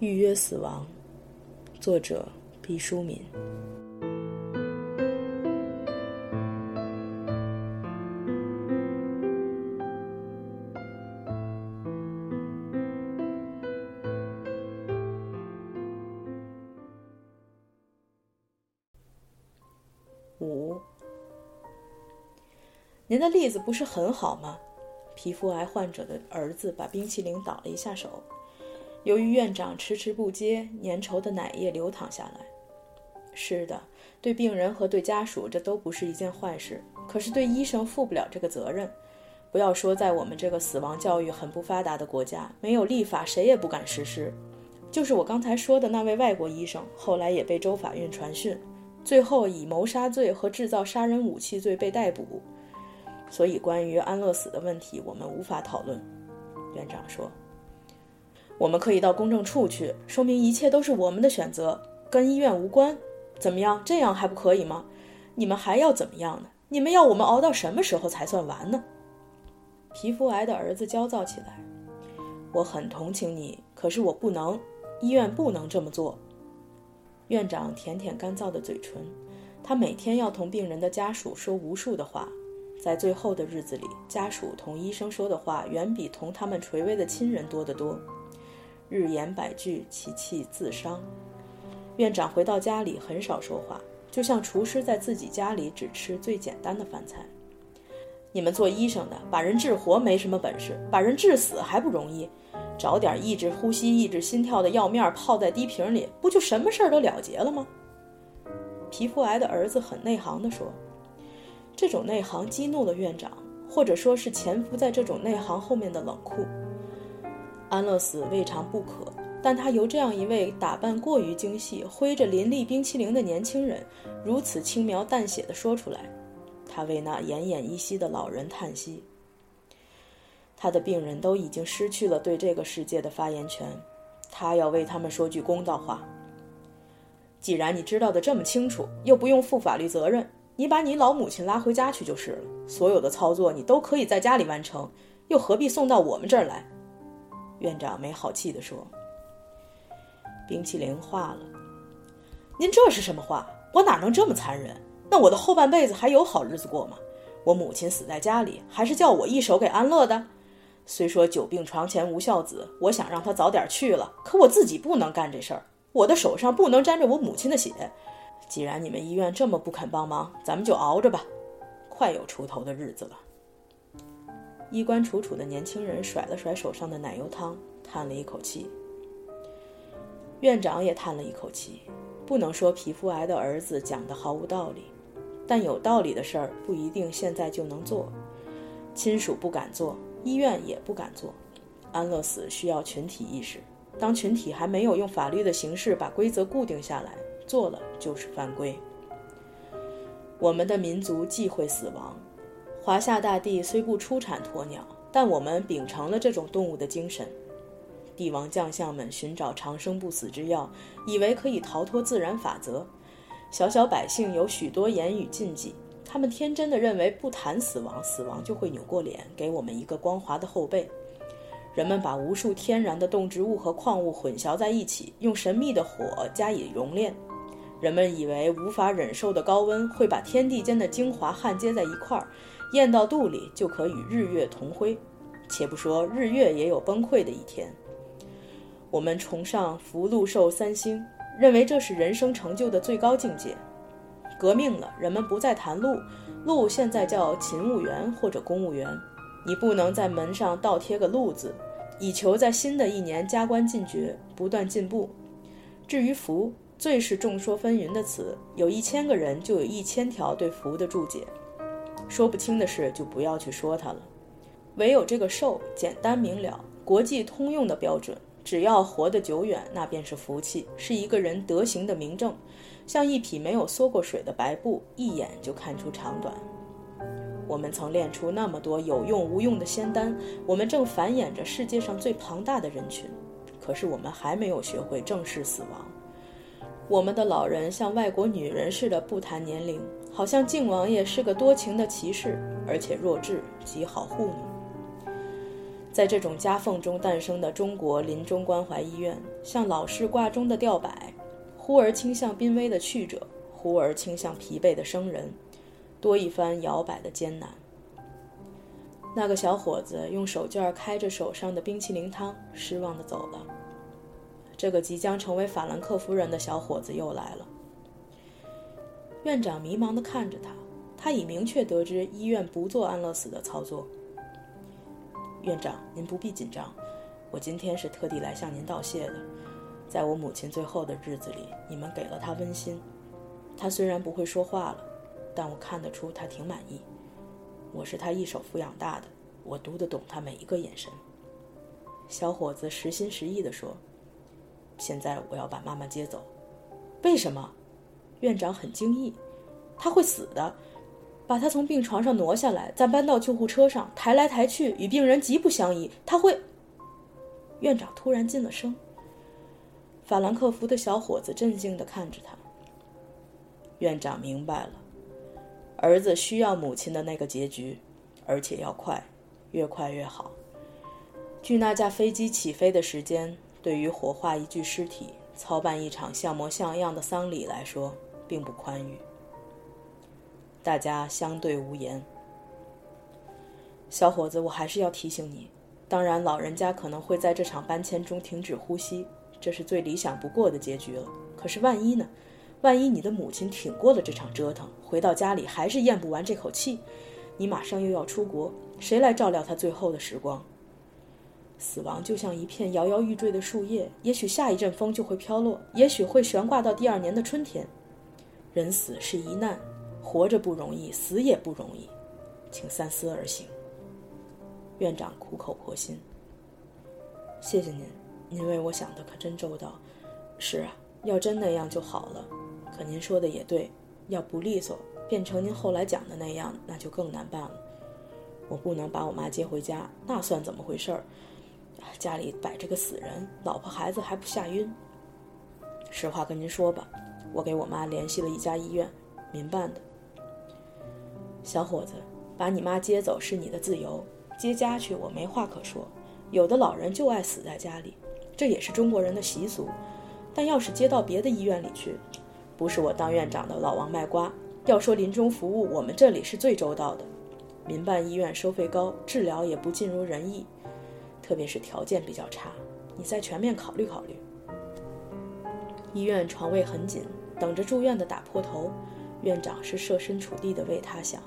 预约死亡，作者毕淑敏。五，您的例子不是很好吗？皮肤癌患者的儿子把冰淇淋倒了一下手。由于院长迟迟不接，粘稠的奶液流淌下来。是的，对病人和对家属，这都不是一件坏事。可是对医生负不了这个责任。不要说在我们这个死亡教育很不发达的国家，没有立法，谁也不敢实施。就是我刚才说的那位外国医生，后来也被州法院传讯，最后以谋杀罪和制造杀人武器罪被逮捕。所以，关于安乐死的问题，我们无法讨论。院长说。我们可以到公证处去，说明一切都是我们的选择，跟医院无关。怎么样？这样还不可以吗？你们还要怎么样呢？你们要我们熬到什么时候才算完呢？皮肤癌的儿子焦躁起来。我很同情你，可是我不能，医院不能这么做。院长舔舔干燥的嘴唇，他每天要同病人的家属说无数的话，在最后的日子里，家属同医生说的话远比同他们垂危的亲人多得多。日言百句，其气自伤。院长回到家里很少说话，就像厨师在自己家里只吃最简单的饭菜。你们做医生的，把人治活没什么本事，把人治死还不容易。找点抑制呼吸、抑制心跳的药面泡在滴瓶里，不就什么事儿都了结了吗？皮肤癌的儿子很内行地说：“这种内行激怒了院长，或者说是潜伏在这种内行后面的冷酷。”安乐死未尝不可，但他由这样一位打扮过于精细、挥着林立冰淇淋的年轻人，如此轻描淡写地说出来，他为那奄奄一息的老人叹息。他的病人都已经失去了对这个世界的发言权，他要为他们说句公道话。既然你知道的这么清楚，又不用负法律责任，你把你老母亲拉回家去就是了。所有的操作你都可以在家里完成，又何必送到我们这儿来？院长没好气地说：“冰淇淋化了，您这是什么话？我哪能这么残忍？那我的后半辈子还有好日子过吗？我母亲死在家里，还是叫我一手给安乐的。虽说久病床前无孝子，我想让他早点去了，可我自己不能干这事儿，我的手上不能沾着我母亲的血。既然你们医院这么不肯帮忙，咱们就熬着吧，快有出头的日子了。”衣冠楚楚的年轻人甩了甩手上的奶油汤，叹了一口气。院长也叹了一口气。不能说皮肤癌的儿子讲的毫无道理，但有道理的事儿不一定现在就能做。亲属不敢做，医院也不敢做。安乐死需要群体意识。当群体还没有用法律的形式把规则固定下来，做了就是犯规。我们的民族忌讳死亡。华夏大地虽不出产鸵鸟，但我们秉承了这种动物的精神。帝王将相们寻找长生不死之药，以为可以逃脱自然法则。小小百姓有许多言语禁忌，他们天真的认为不谈死亡，死亡就会扭过脸给我们一个光滑的后背。人们把无数天然的动植物和矿物混淆在一起，用神秘的火加以熔炼。人们以为无法忍受的高温会把天地间的精华焊接在一块儿。咽到肚里就可与日月同辉，且不说日月也有崩溃的一天。我们崇尚福禄寿三星，认为这是人生成就的最高境界。革命了，人们不再谈禄，禄现在叫勤务员或者公务员。你不能在门上倒贴个禄字，以求在新的一年加官进爵，不断进步。至于福，最是众说纷纭的词，有一千个人就有一千条对福的注解。说不清的事就不要去说它了，唯有这个寿简单明了，国际通用的标准，只要活得久远，那便是福气，是一个人德行的明证，像一匹没有缩过水的白布，一眼就看出长短。我们曾练出那么多有用无用的仙丹，我们正繁衍着世界上最庞大的人群，可是我们还没有学会正视死亡。我们的老人像外国女人似的不谈年龄，好像靖王爷是个多情的骑士，而且弱智，极好糊弄。在这种夹缝中诞生的中国临终关怀医院，像老式挂钟的吊摆，忽而倾向濒危的去者，忽而倾向疲惫的生人，多一番摇摆的艰难。那个小伙子用手绢开着手上的冰淇淋汤，失望地走了。这个即将成为法兰克福人的小伙子又来了。院长迷茫地看着他，他已明确得知医院不做安乐死的操作。院长，您不必紧张，我今天是特地来向您道谢的。在我母亲最后的日子里，你们给了她温馨。她虽然不会说话了，但我看得出她挺满意。我是她一手抚养大的，我读得懂她每一个眼神。小伙子实心实意地说：“现在我要把妈妈接走。”为什么？院长很惊异。她会死的。把他从病床上挪下来，再搬到救护车上，抬来抬去，与病人极不相宜。他会。院长突然噤了声。法兰克福的小伙子镇静地看着他。院长明白了，儿子需要母亲的那个结局，而且要快，越快越好。距那架飞机起飞的时间，对于火化一具尸体、操办一场像模像样的丧礼来说，并不宽裕。大家相对无言。小伙子，我还是要提醒你，当然，老人家可能会在这场搬迁中停止呼吸，这是最理想不过的结局了。可是万一呢？万一你的母亲挺过了这场折腾，回到家里还是咽不完这口气，你马上又要出国，谁来照料她最后的时光？死亡就像一片摇摇欲坠的树叶，也许下一阵风就会飘落，也许会悬挂到第二年的春天。人死是一难。活着不容易，死也不容易，请三思而行。院长苦口婆心。谢谢您，您为我想的可真周到。是啊，要真那样就好了。可您说的也对，要不利索，变成您后来讲的那样，那就更难办了。我不能把我妈接回家，那算怎么回事儿？家里摆着个死人，老婆孩子还不吓晕？实话跟您说吧，我给我妈联系了一家医院，民办的。小伙子，把你妈接走是你的自由，接家去我没话可说。有的老人就爱死在家里，这也是中国人的习俗。但要是接到别的医院里去，不是我当院长的老王卖瓜。要说临终服务，我们这里是最周到的。民办医院收费高，治疗也不尽如人意，特别是条件比较差，你再全面考虑考虑。医院床位很紧，等着住院的打破头。院长是设身处地的为他想。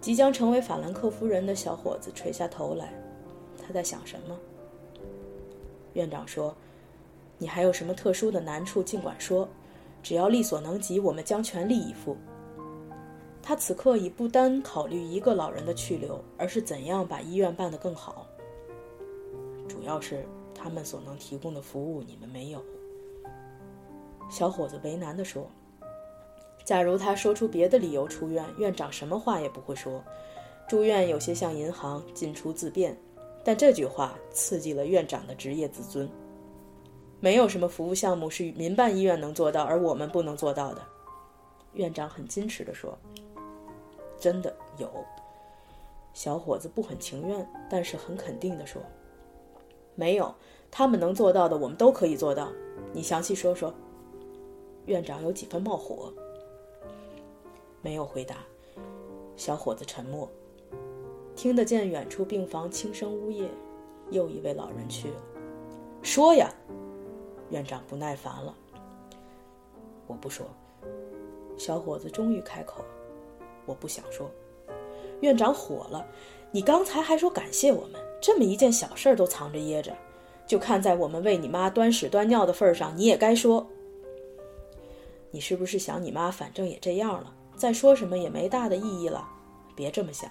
即将成为法兰克夫人的小伙子垂下头来，他在想什么？院长说：“你还有什么特殊的难处，尽管说，只要力所能及，我们将全力以赴。”他此刻已不单考虑一个老人的去留，而是怎样把医院办得更好。主要是他们所能提供的服务你们没有。小伙子为难地说。假如他说出别的理由出院，院长什么话也不会说。住院有些像银行，进出自便。但这句话刺激了院长的职业自尊。没有什么服务项目是民办医院能做到，而我们不能做到的。院长很矜持地说：“真的有。”小伙子不很情愿，但是很肯定地说：“没有，他们能做到的，我们都可以做到。你详细说说。”院长有几分冒火。没有回答，小伙子沉默。听得见远处病房轻声呜咽，又一位老人去了。说呀，院长不耐烦了。我不说。小伙子终于开口：“我不想说。”院长火了：“你刚才还说感谢我们，这么一件小事儿都藏着掖着，就看在我们为你妈端屎端尿的份上，你也该说。你是不是想你妈反正也这样了？”再说什么也没大的意义了，别这么想，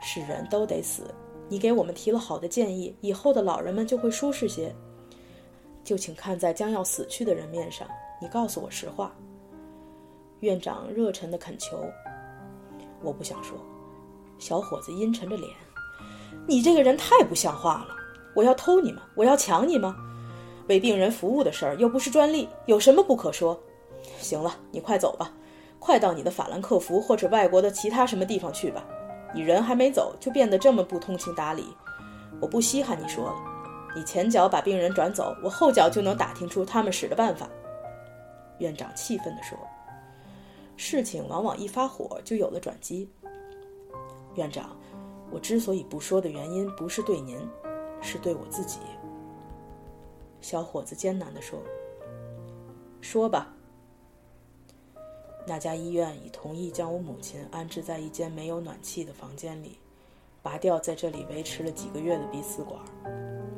是人都得死。你给我们提了好的建议，以后的老人们就会舒适些。就请看在将要死去的人面上，你告诉我实话。院长热忱的恳求。我不想说。小伙子阴沉着脸，你这个人太不像话了。我要偷你吗？我要抢你吗？为病人服务的事儿又不是专利，有什么不可说？行了，你快走吧，快到你的法兰克福或者外国的其他什么地方去吧。你人还没走，就变得这么不通情达理，我不稀罕你说了。你前脚把病人转走，我后脚就能打听出他们使的办法。院长气愤地说：“事情往往一发火就有了转机。”院长，我之所以不说的原因，不是对您，是对我自己。小伙子艰难地说：“说吧。”那家医院已同意将我母亲安置在一间没有暖气的房间里，拔掉在这里维持了几个月的鼻饲管，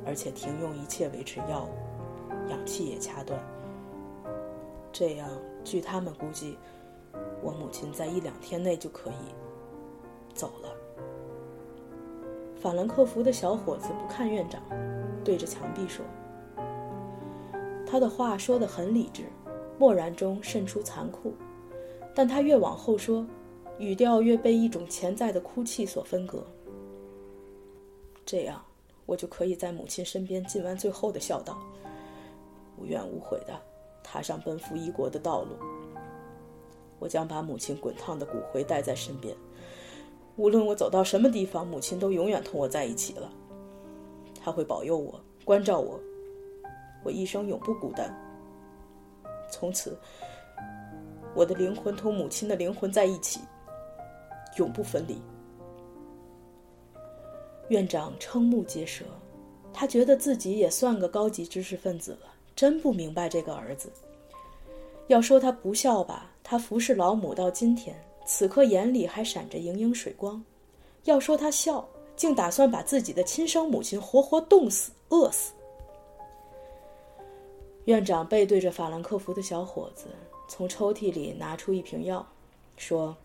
而且停用一切维持药物，氧气也掐断。这样，据他们估计，我母亲在一两天内就可以走了。法兰克福的小伙子不看院长，对着墙壁说：“他的话说得很理智，漠然中渗出残酷。”但他越往后说，语调越被一种潜在的哭泣所分隔。这样，我就可以在母亲身边尽完最后的孝道，无怨无悔的踏上奔赴异国的道路。我将把母亲滚烫的骨灰带在身边，无论我走到什么地方，母亲都永远同我在一起了。她会保佑我，关照我，我一生永不孤单。从此。我的灵魂同母亲的灵魂在一起，永不分离。院长瞠目结舌，他觉得自己也算个高级知识分子了，真不明白这个儿子。要说他不孝吧，他服侍老母到今天，此刻眼里还闪着盈盈水光；要说他孝，竟打算把自己的亲生母亲活活冻死、饿死。院长背对着法兰克福的小伙子。从抽屉里拿出一瓶药，说：“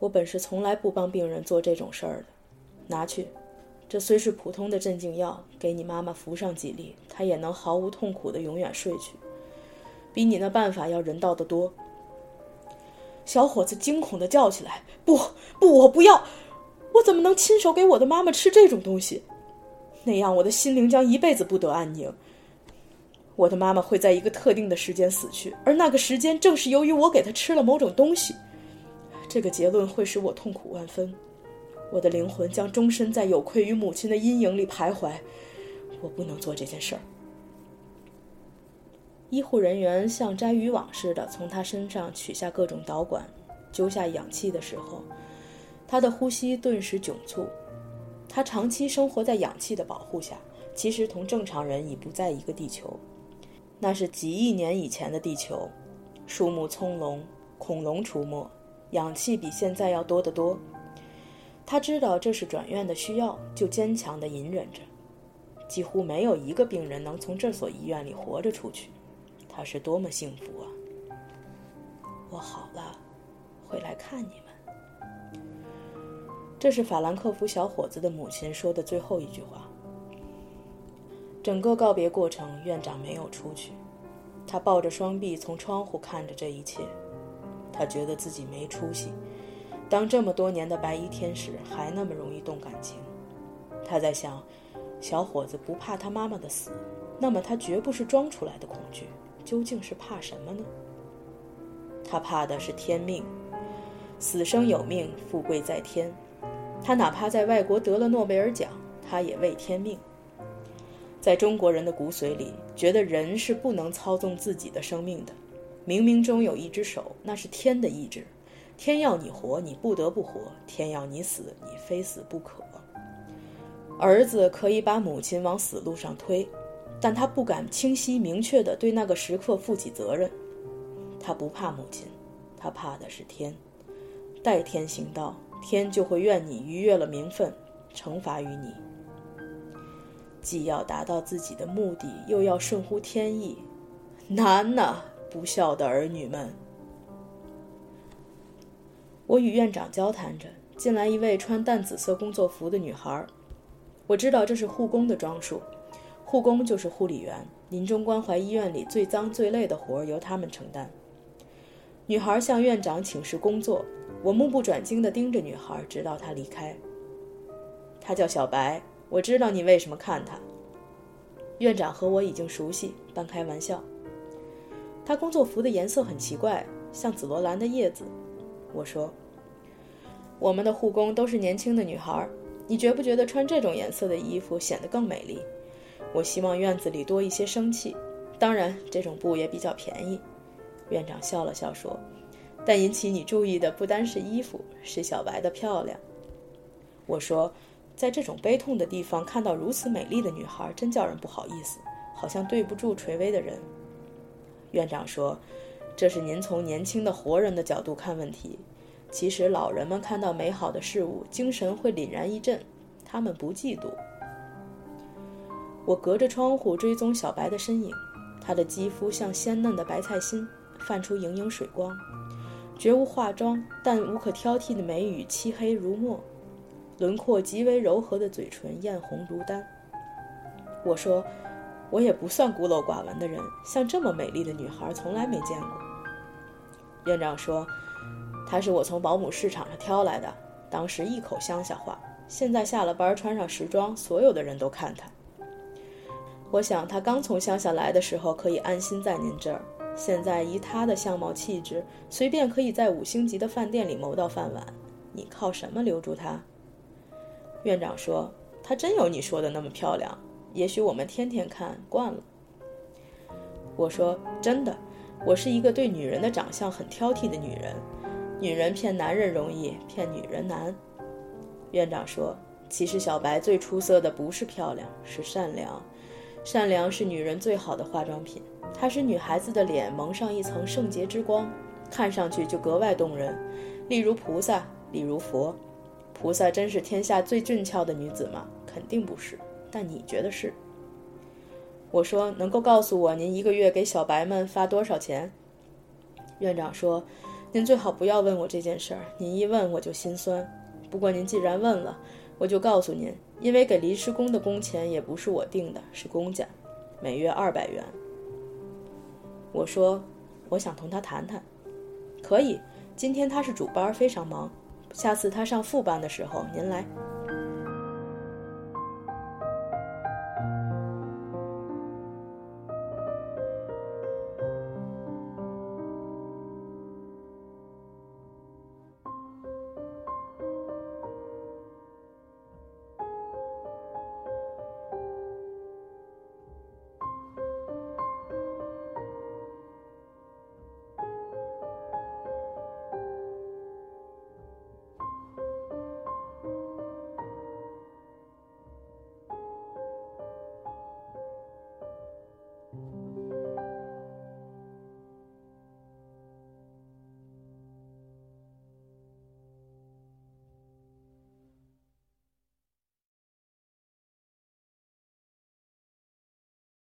我本是从来不帮病人做这种事儿的，拿去。这虽是普通的镇静药，给你妈妈服上几粒，她也能毫无痛苦的永远睡去，比你那办法要人道的多。”小伙子惊恐的叫起来：“不不，我不要！我怎么能亲手给我的妈妈吃这种东西？那样我的心灵将一辈子不得安宁。”我的妈妈会在一个特定的时间死去，而那个时间正是由于我给她吃了某种东西。这个结论会使我痛苦万分，我的灵魂将终身在有愧于母亲的阴影里徘徊。我不能做这件事儿。医护人员像摘渔网似的从他身上取下各种导管，揪下氧气的时候，他的呼吸顿时窘促。他长期生活在氧气的保护下，其实同正常人已不在一个地球。那是几亿年以前的地球，树木葱茏，恐龙出没，氧气比现在要多得多。他知道这是转院的需要，就坚强地隐忍着。几乎没有一个病人能从这所医院里活着出去。他是多么幸福啊！我好了，会来看你们。这是法兰克福小伙子的母亲说的最后一句话。整个告别过程，院长没有出去，他抱着双臂从窗户看着这一切，他觉得自己没出息，当这么多年的白衣天使还那么容易动感情。他在想，小伙子不怕他妈妈的死，那么他绝不是装出来的恐惧，究竟是怕什么呢？他怕的是天命，死生有命，富贵在天。他哪怕在外国得了诺贝尔奖，他也为天命。在中国人的骨髓里，觉得人是不能操纵自己的生命的。冥冥中有一只手，那是天的意志。天要你活，你不得不活；天要你死，你非死不可。儿子可以把母亲往死路上推，但他不敢清晰明确地对那个时刻负起责任。他不怕母亲，他怕的是天。代天行道，天就会怨你逾越了名分，惩罚于你。既要达到自己的目的，又要顺乎天意，难呐！不孝的儿女们。我与院长交谈着，进来一位穿淡紫色工作服的女孩。我知道这是护工的装束，护工就是护理员。临终关怀医院里最脏最累的活儿由他们承担。女孩向院长请示工作，我目不转睛地盯着女孩，直到她离开。她叫小白。我知道你为什么看他。院长和我已经熟悉，半开玩笑。他工作服的颜色很奇怪，像紫罗兰的叶子。我说：“我们的护工都是年轻的女孩，你觉不觉得穿这种颜色的衣服显得更美丽？我希望院子里多一些生气，当然这种布也比较便宜。”院长笑了笑说：“但引起你注意的不单是衣服，是小白的漂亮。”我说：“在这种悲痛的地方看到如此美丽的女孩，真叫人不好意思，好像对不住垂危的人。”院长说：“这是您从年轻的活人的角度看问题。其实老人们看到美好的事物，精神会凛然一振，他们不嫉妒。”我隔着窗户追踪小白的身影，她的肌肤像鲜嫩的白菜心，泛出莹莹水光，绝无化妆，但无可挑剔的眉宇漆黑如墨，轮廓极为柔和的嘴唇艳红如丹。我说。我也不算孤陋寡闻的人，像这么美丽的女孩从来没见过。院长说，她是我从保姆市场上挑来的，当时一口乡下话。现在下了班穿上时装，所有的人都看她。我想她刚从乡下来的时候可以安心在您这儿，现在以她的相貌气质，随便可以在五星级的饭店里谋到饭碗。你靠什么留住她？院长说，她真有你说的那么漂亮。也许我们天天看惯了。我说真的，我是一个对女人的长相很挑剔的女人。女人骗男人容易，骗女人难。院长说，其实小白最出色的不是漂亮，是善良。善良是女人最好的化妆品，它使女孩子的脸蒙上一层圣洁之光，看上去就格外动人。例如菩萨，例如佛。菩萨真是天下最俊俏的女子吗？肯定不是。但你觉得是？我说能够告诉我您一个月给小白们发多少钱？院长说：“您最好不要问我这件事儿，您一问我就心酸。不过您既然问了，我就告诉您，因为给临时工的工钱也不是我定的，是公家，每月二百元。”我说：“我想同他谈谈。”可以，今天他是主班，非常忙。下次他上副班的时候，您来。